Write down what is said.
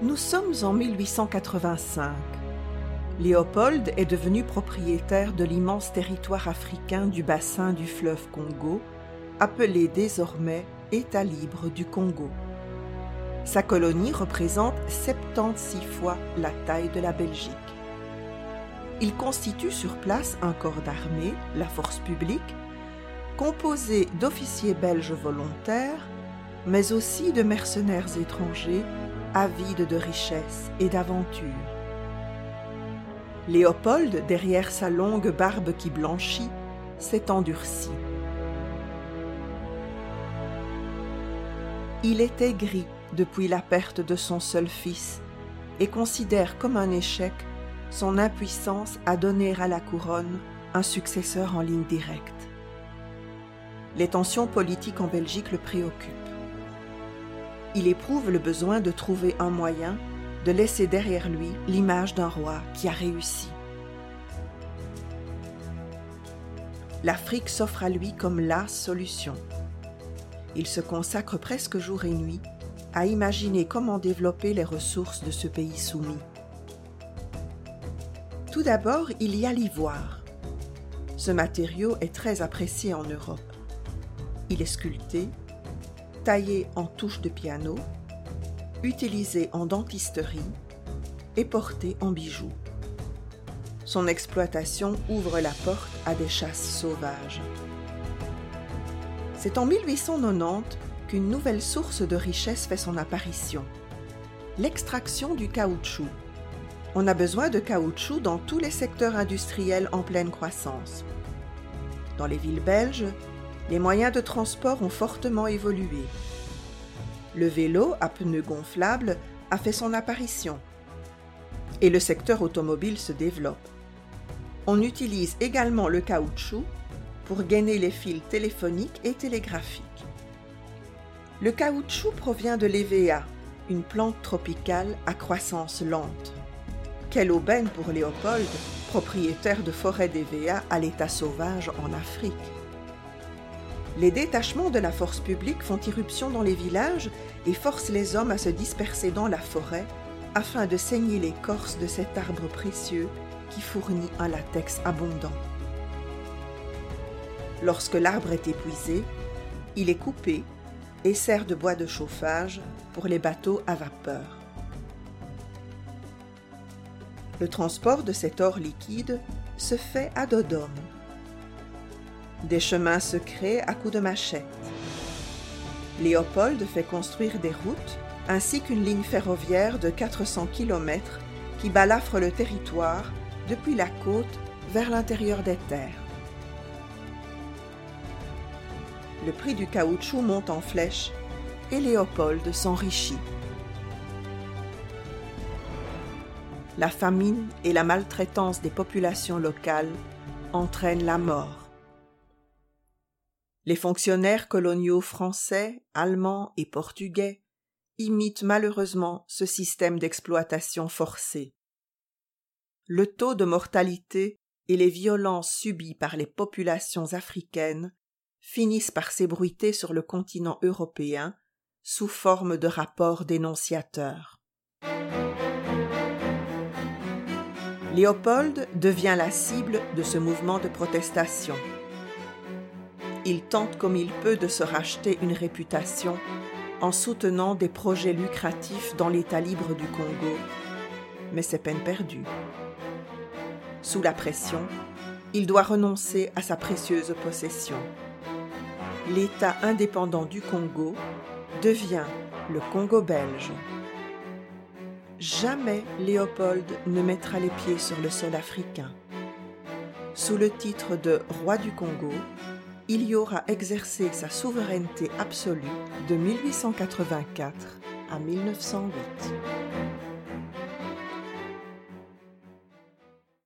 Nous sommes en 1885. Léopold est devenu propriétaire de l'immense territoire africain du bassin du fleuve Congo, appelé désormais État libre du Congo. Sa colonie représente 76 fois la taille de la Belgique. Il constitue sur place un corps d'armée, la force publique, composé d'officiers belges volontaires, mais aussi de mercenaires étrangers avide de richesses et d'aventures. Léopold, derrière sa longue barbe qui blanchit, s'est endurci. Il était gris depuis la perte de son seul fils et considère comme un échec son impuissance à donner à la couronne un successeur en ligne directe. Les tensions politiques en Belgique le préoccupent il éprouve le besoin de trouver un moyen de laisser derrière lui l'image d'un roi qui a réussi. L'Afrique s'offre à lui comme la solution. Il se consacre presque jour et nuit à imaginer comment développer les ressources de ce pays soumis. Tout d'abord, il y a l'ivoire. Ce matériau est très apprécié en Europe. Il est sculpté, taillé en touches de piano, utilisé en dentisterie et porté en bijoux. Son exploitation ouvre la porte à des chasses sauvages. C'est en 1890 qu'une nouvelle source de richesse fait son apparition, l'extraction du caoutchouc. On a besoin de caoutchouc dans tous les secteurs industriels en pleine croissance. Dans les villes belges, les moyens de transport ont fortement évolué. Le vélo à pneus gonflables a fait son apparition et le secteur automobile se développe. On utilise également le caoutchouc pour gainer les fils téléphoniques et télégraphiques. Le caoutchouc provient de l'EVA, une plante tropicale à croissance lente. Quelle aubaine pour Léopold, propriétaire de forêts d'EVA à l'état sauvage en Afrique les détachements de la force publique font irruption dans les villages et forcent les hommes à se disperser dans la forêt afin de saigner l'écorce de cet arbre précieux qui fournit un latex abondant. Lorsque l'arbre est épuisé, il est coupé et sert de bois de chauffage pour les bateaux à vapeur. Le transport de cet or liquide se fait à Dodome, des chemins secrets à coups de machette. Léopold fait construire des routes ainsi qu'une ligne ferroviaire de 400 km qui balafre le territoire depuis la côte vers l'intérieur des terres. Le prix du caoutchouc monte en flèche et Léopold s'enrichit. La famine et la maltraitance des populations locales entraînent la mort. Les fonctionnaires coloniaux français, allemands et portugais imitent malheureusement ce système d'exploitation forcée. Le taux de mortalité et les violences subies par les populations africaines finissent par s'ébruiter sur le continent européen sous forme de rapports dénonciateurs. Léopold devient la cible de ce mouvement de protestation. Il tente comme il peut de se racheter une réputation en soutenant des projets lucratifs dans l'État libre du Congo, mais c'est peine perdue. Sous la pression, il doit renoncer à sa précieuse possession. L'État indépendant du Congo devient le Congo belge. Jamais Léopold ne mettra les pieds sur le sol africain. Sous le titre de roi du Congo, il y aura exercé sa souveraineté absolue de 1884 à 1908.